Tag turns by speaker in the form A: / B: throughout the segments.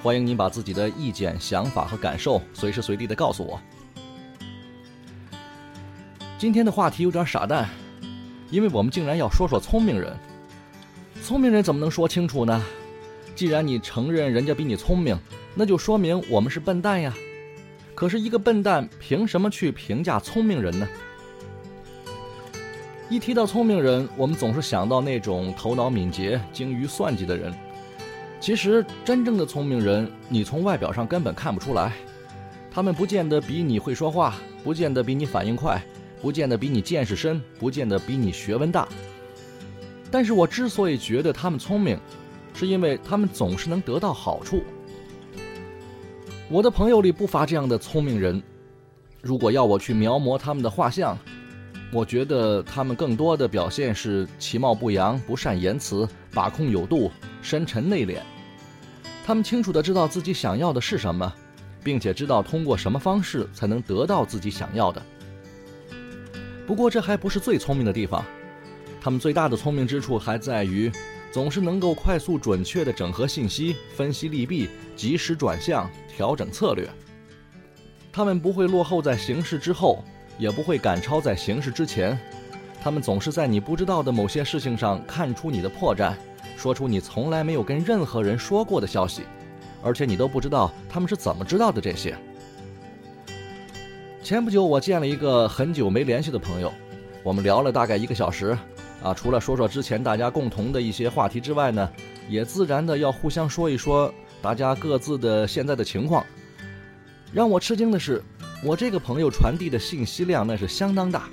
A: 欢迎您把自己的意见、想法和感受随时随地的告诉我。今天的话题有点傻蛋，因为我们竟然要说说聪明人。聪明人怎么能说清楚呢？既然你承认人家比你聪明，那就说明我们是笨蛋呀。可是，一个笨蛋凭什么去评价聪明人呢？一提到聪明人，我们总是想到那种头脑敏捷、精于算计的人。其实，真正的聪明人，你从外表上根本看不出来。他们不见得比你会说话，不见得比你反应快，不见得比你见识深，不见得比你学问大。但是我之所以觉得他们聪明，是因为他们总是能得到好处。我的朋友里不乏这样的聪明人，如果要我去描摹他们的画像。我觉得他们更多的表现是其貌不扬、不善言辞、把控有度、深沉内敛。他们清楚的知道自己想要的是什么，并且知道通过什么方式才能得到自己想要的。不过这还不是最聪明的地方，他们最大的聪明之处还在于，总是能够快速准确的整合信息、分析利弊、及时转向、调整策略。他们不会落后在形势之后。也不会赶超在形势之前，他们总是在你不知道的某些事情上看出你的破绽，说出你从来没有跟任何人说过的消息，而且你都不知道他们是怎么知道的这些。前不久我见了一个很久没联系的朋友，我们聊了大概一个小时，啊，除了说说之前大家共同的一些话题之外呢，也自然的要互相说一说大家各自的现在的情况。让我吃惊的是。我这个朋友传递的信息量那是相当大，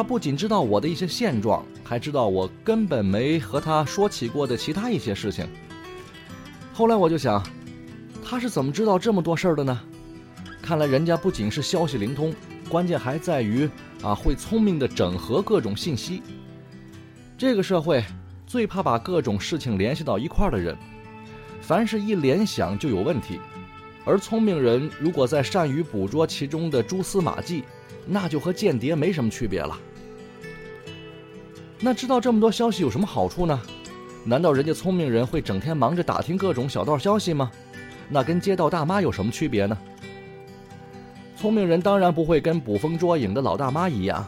A: 他不仅知道我的一些现状，还知道我根本没和他说起过的其他一些事情。后来我就想，他是怎么知道这么多事儿的呢？看来人家不仅是消息灵通，关键还在于啊会聪明的整合各种信息。这个社会最怕把各种事情联系到一块儿的人，凡是一联想就有问题。而聪明人如果在善于捕捉其中的蛛丝马迹，那就和间谍没什么区别了。那知道这么多消息有什么好处呢？难道人家聪明人会整天忙着打听各种小道消息吗？那跟街道大妈有什么区别呢？聪明人当然不会跟捕风捉影的老大妈一样，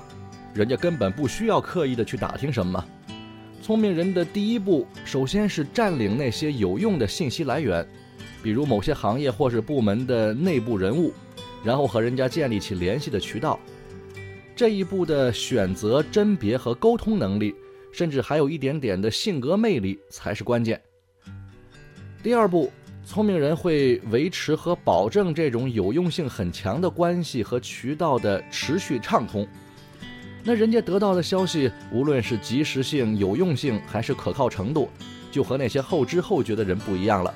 A: 人家根本不需要刻意的去打听什么。聪明人的第一步，首先是占领那些有用的信息来源。比如某些行业或是部门的内部人物，然后和人家建立起联系的渠道。这一步的选择、甄别和沟通能力，甚至还有一点点的性格魅力才是关键。第二步，聪明人会维持和保证这种有用性很强的关系和渠道的持续畅通。那人家得到的消息，无论是及时性、有用性还是可靠程度，就和那些后知后觉的人不一样了。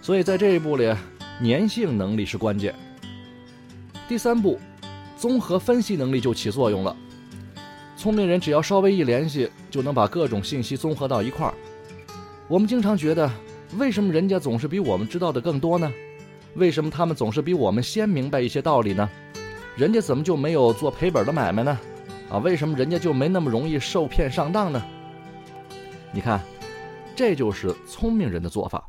A: 所以在这一步里，粘性能力是关键。第三步，综合分析能力就起作用了。聪明人只要稍微一联系，就能把各种信息综合到一块儿。我们经常觉得，为什么人家总是比我们知道的更多呢？为什么他们总是比我们先明白一些道理呢？人家怎么就没有做赔本的买卖呢？啊，为什么人家就没那么容易受骗上当呢？你看，这就是聪明人的做法。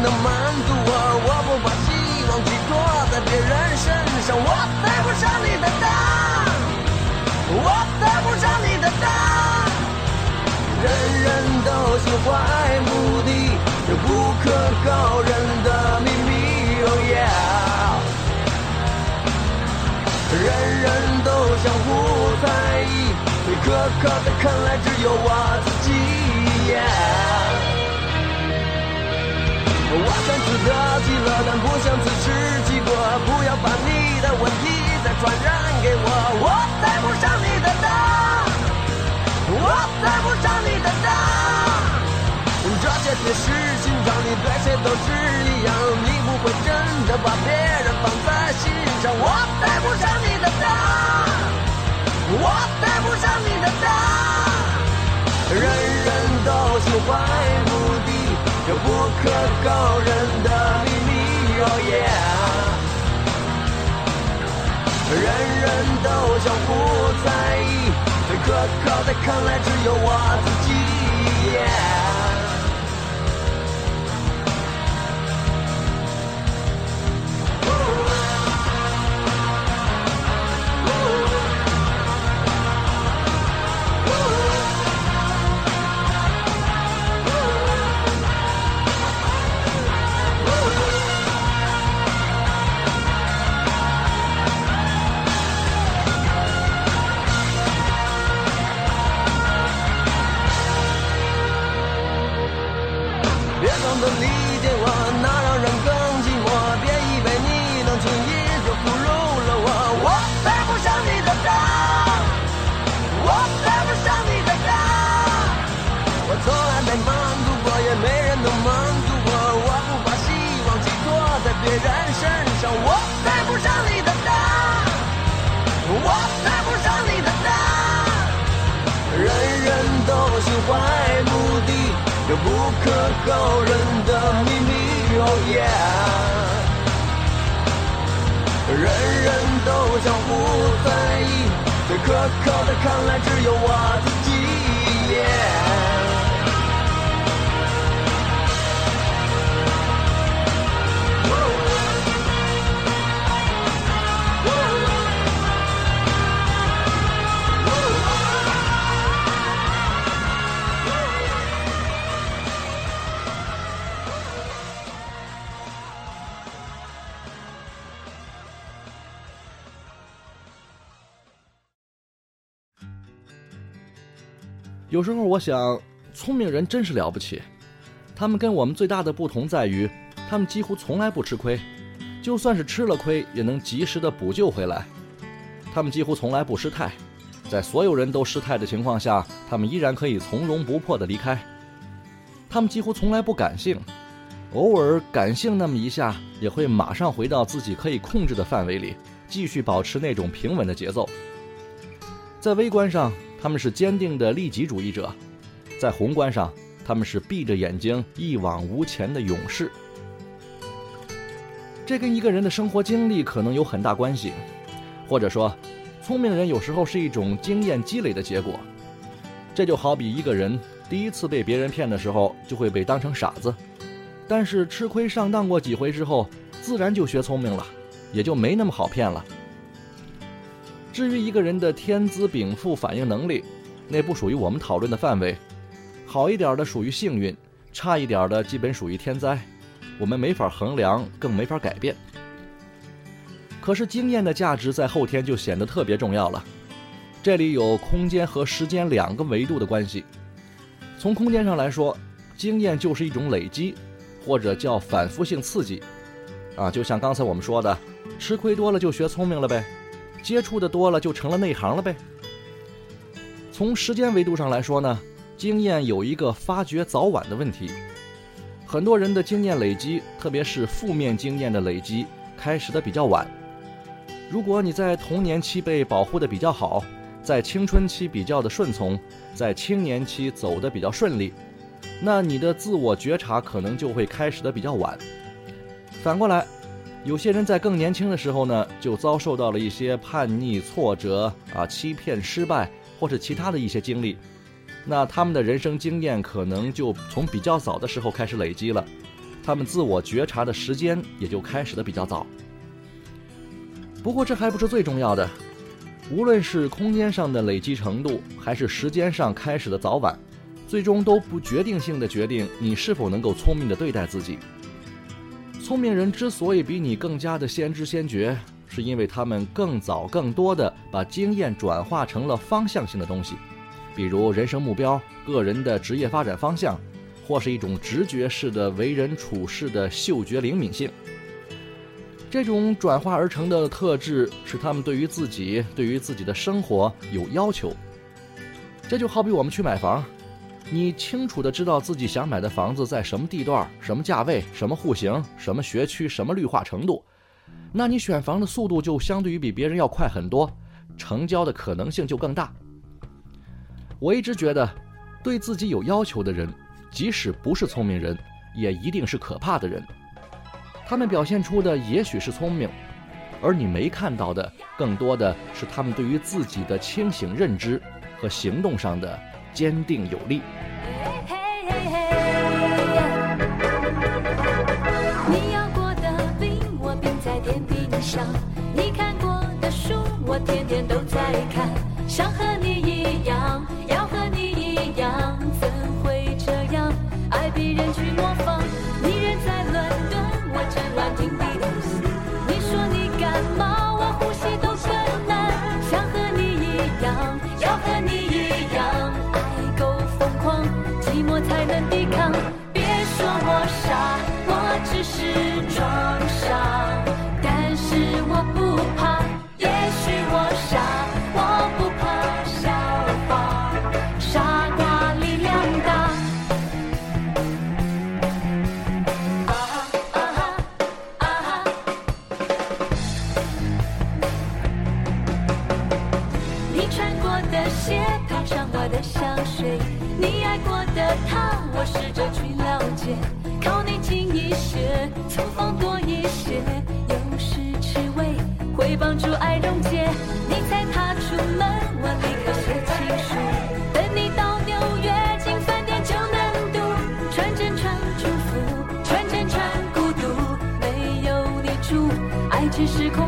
B: 能满足我，我不把希望寄托在别人身上，我配不上你的答案，我配不上你的答案。人人都心怀目的，这不可告人的秘密。Oh yeah，人人都相互在意，可可的看来只有我自己。我想自得其乐，但不想自食其果。不要把你的问题再传染给我，我配不上你的当，我配不上你的当。这些铁石心肠，你对谁都是一样，你不会真的把别人放在心上。我配不上你的当，我配不上你的当。人人都喜欢。可告人的秘密，Oh yeah！人人都相互在意，可靠的看来只有我自己。高人的秘密。哦耶人人都相互在意，最可靠的看来只有我自己。
A: 有时候我想，聪明人真是了不起。他们跟我们最大的不同在于，他们几乎从来不吃亏，就算是吃了亏，也能及时的补救回来。他们几乎从来不失态，在所有人都失态的情况下，他们依然可以从容不迫的离开。他们几乎从来不感性，偶尔感性那么一下，也会马上回到自己可以控制的范围里，继续保持那种平稳的节奏。在微观上，他们是坚定的利己主义者；在宏观上，他们是闭着眼睛一往无前的勇士。这跟一个人的生活经历可能有很大关系，或者说，聪明人有时候是一种经验积累的结果。这就好比一个人第一次被别人骗的时候，就会被当成傻子，但是吃亏上当过几回之后，自然就学聪明了，也就没那么好骗了。至于一个人的天资禀赋、反应能力，那不属于我们讨论的范围。好一点的属于幸运，差一点的基本属于天灾，我们没法衡量，更没法改变。可是经验的价值在后天就显得特别重要了。这里有空间和时间两个维度的关系。从空间上来说，经验就是一种累积，或者叫反复性刺激。啊，就像刚才我们说的，吃亏多了就学聪明了呗。接触的多了就成了内行了呗。从时间维度上来说呢，经验有一个发掘早晚的问题。很多人的经验累积，特别是负面经验的累积，开始的比较晚。如果你在童年期被保护的比较好，在青春期比较的顺从，在青年期走的比较顺利，那你的自我觉察可能就会开始的比较晚。反过来。有些人在更年轻的时候呢，就遭受到了一些叛逆、挫折啊、欺骗、失败，或者其他的一些经历，那他们的人生经验可能就从比较早的时候开始累积了，他们自我觉察的时间也就开始的比较早。不过这还不是最重要的，无论是空间上的累积程度，还是时间上开始的早晚，最终都不决定性的决定你是否能够聪明的对待自己。聪明人之所以比你更加的先知先觉，是因为他们更早、更多的把经验转化成了方向性的东西，比如人生目标、个人的职业发展方向，或是一种直觉式的为人处事的嗅觉灵敏性。这种转化而成的特质，使他们对于自己、对于自己的生活有要求。这就好比我们去买房，你清楚的知道自己想买的房子在什么地段、什么价位、什么户型、什么学区、什么绿化程度，那你选房的速度就相对于比别人要快很多，成交的可能性就更大。我一直觉得，对自己有要求的人，即使不是聪明人，也一定是可怕的人。他们表现出的也许是聪明，而你没看到的，更多的是他们对于自己的清醒认知和行动上的坚定有力。
C: 我天天都在看。想和你一样，要和你一样，怎会这样？爱别人去模仿，你人在伦敦，我正乱听比特斯。你说你感冒，我呼吸都困难。想和你一样，要和你一样，爱够疯狂，寂寞才能爱只是空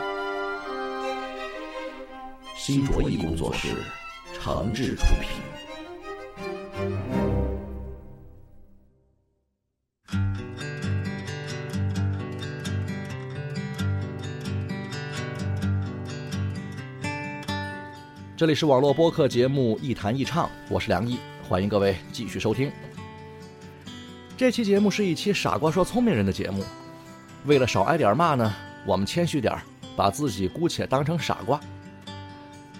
A: 新卓艺工作室诚挚出品。这里是网络播客节目《一谈一唱》，我是梁毅，欢迎各位继续收听。这期节目是一期傻瓜说聪明人的节目，为了少挨点骂呢，我们谦虚点，把自己姑且当成傻瓜。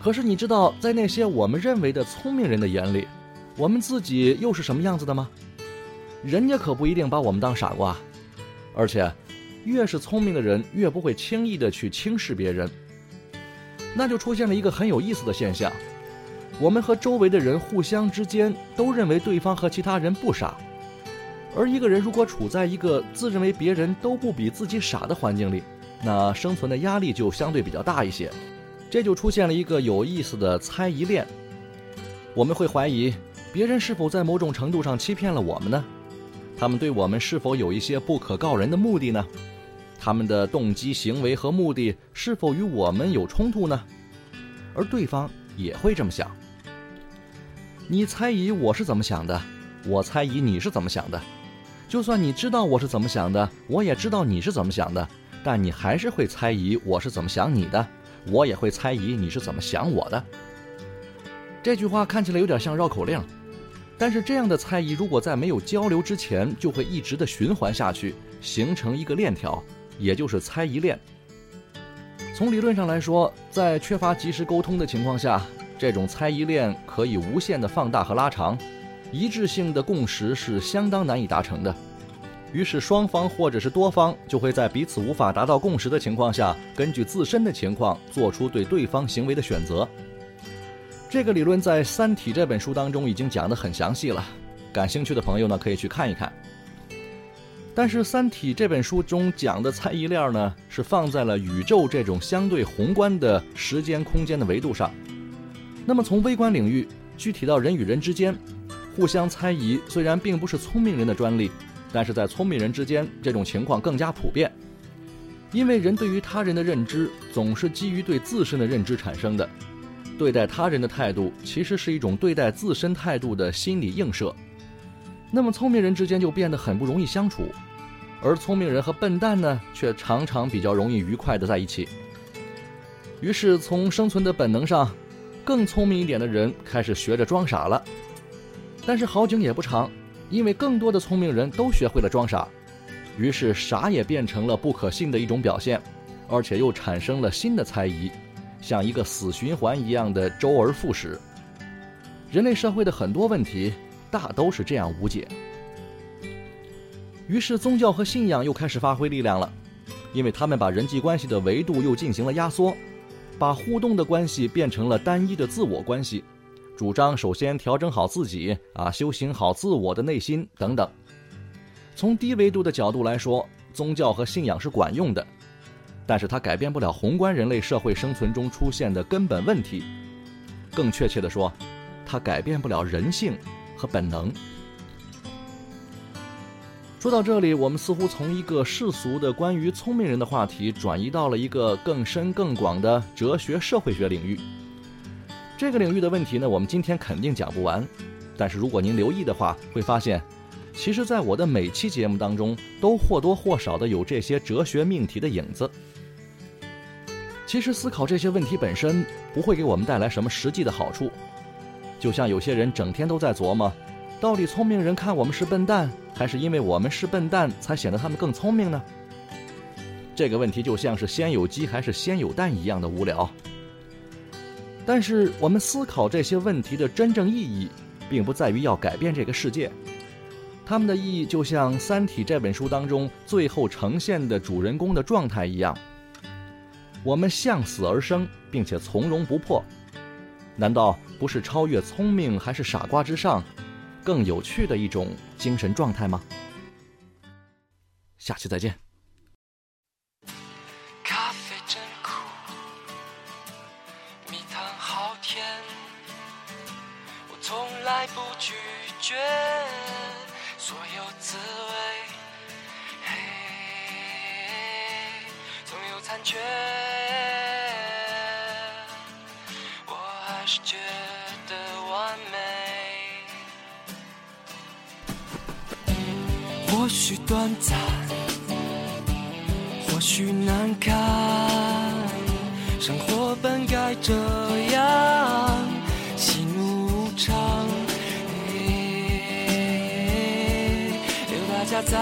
A: 可是你知道，在那些我们认为的聪明人的眼里，我们自己又是什么样子的吗？人家可不一定把我们当傻瓜，而且，越是聪明的人，越不会轻易的去轻视别人。那就出现了一个很有意思的现象：我们和周围的人互相之间都认为对方和其他人不傻，而一个人如果处在一个自认为别人都不比自己傻的环境里，那生存的压力就相对比较大一些。这就出现了一个有意思的猜疑链。我们会怀疑别人是否在某种程度上欺骗了我们呢？他们对我们是否有一些不可告人的目的呢？他们的动机、行为和目的是否与我们有冲突呢？而对方也会这么想。你猜疑我是怎么想的，我猜疑你是怎么想的。就算你知道我是怎么想的，我也知道你是怎么想的，但你还是会猜疑我是怎么想你的，我也会猜疑你是怎么想我的。这句话看起来有点像绕口令，但是这样的猜疑如果在没有交流之前，就会一直的循环下去，形成一个链条。也就是猜疑链。从理论上来说，在缺乏及时沟通的情况下，这种猜疑链可以无限的放大和拉长，一致性的共识是相当难以达成的。于是双方或者是多方就会在彼此无法达到共识的情况下，根据自身的情况做出对对方行为的选择。这个理论在《三体》这本书当中已经讲得很详细了，感兴趣的朋友呢可以去看一看。但是《三体》这本书中讲的猜疑链呢，是放在了宇宙这种相对宏观的时间空间的维度上。那么从微观领域具体到人与人之间，互相猜疑虽然并不是聪明人的专利，但是在聪明人之间这种情况更加普遍。因为人对于他人的认知总是基于对自身的认知产生的，对待他人的态度其实是一种对待自身态度的心理映射。那么聪明人之间就变得很不容易相处，而聪明人和笨蛋呢，却常常比较容易愉快的在一起。于是从生存的本能上，更聪明一点的人开始学着装傻了。但是好景也不长，因为更多的聪明人都学会了装傻，于是傻也变成了不可信的一种表现，而且又产生了新的猜疑，像一个死循环一样的周而复始。人类社会的很多问题。大都是这样无解。于是宗教和信仰又开始发挥力量了，因为他们把人际关系的维度又进行了压缩，把互动的关系变成了单一的自我关系，主张首先调整好自己啊，修行好自我的内心等等。从低维度的角度来说，宗教和信仰是管用的，但是它改变不了宏观人类社会生存中出现的根本问题。更确切的说，它改变不了人性。和本能。说到这里，我们似乎从一个世俗的关于聪明人的话题，转移到了一个更深更广的哲学社会学领域。这个领域的问题呢，我们今天肯定讲不完。但是如果您留意的话，会发现，其实在我的每期节目当中，都或多或少的有这些哲学命题的影子。其实思考这些问题本身，不会给我们带来什么实际的好处。就像有些人整天都在琢磨，到底聪明人看我们是笨蛋，还是因为我们是笨蛋才显得他们更聪明呢？这个问题就像是先有鸡还是先有蛋一样的无聊。但是我们思考这些问题的真正意义，并不在于要改变这个世界，他们的意义就像《三体》这本书当中最后呈现的主人公的状态一样，我们向死而生，并且从容不迫。难道不是超越聪明还是傻瓜之上，更有趣的一种精神状态吗？下期再见。
D: 觉，我还是觉得完美。或许短暂，或许难堪，生活本该这样，喜怒无常。嘿有大家在，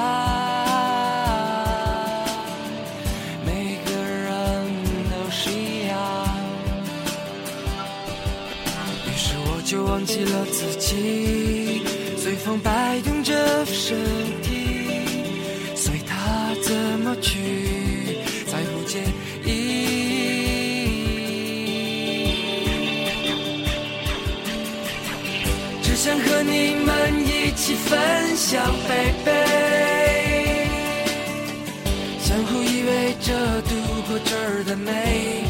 D: 忘记了自己，随风摆动着身体，随它怎么去，再不介意。只想和你们一起分享，baby，相互依偎着度过这儿的每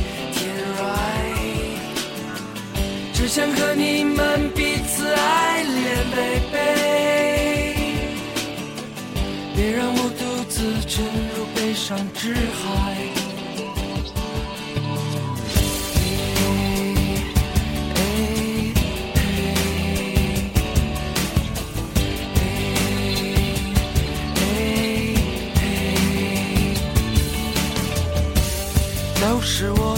D: 想和你们彼此爱恋，baby，别让我独自沉入悲伤之海。都是我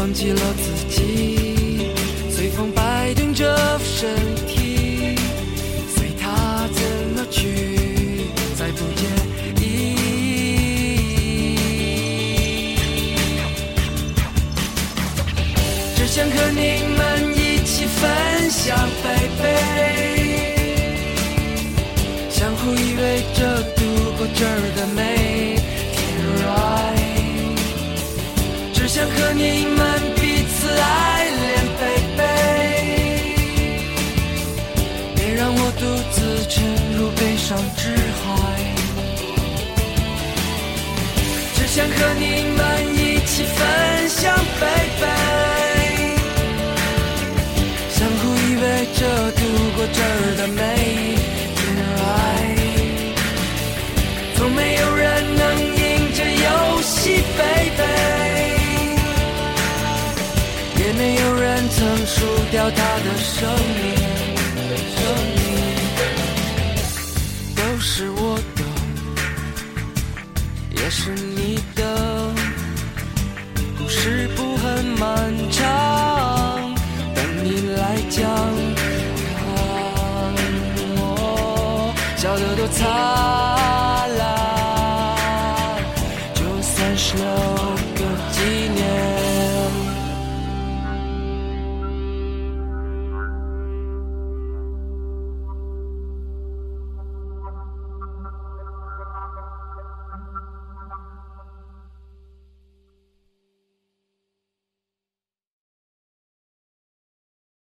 D: 忘记了自己，这儿的美天，right。只想和你们彼此爱恋，baby，别让我独自沉入悲伤之海。只想和你们一起分享，baby，相互依偎着度过这儿的美输掉他的生命，生命都是我的，也是你的，故事不很漫长，等你来讲，我笑得多灿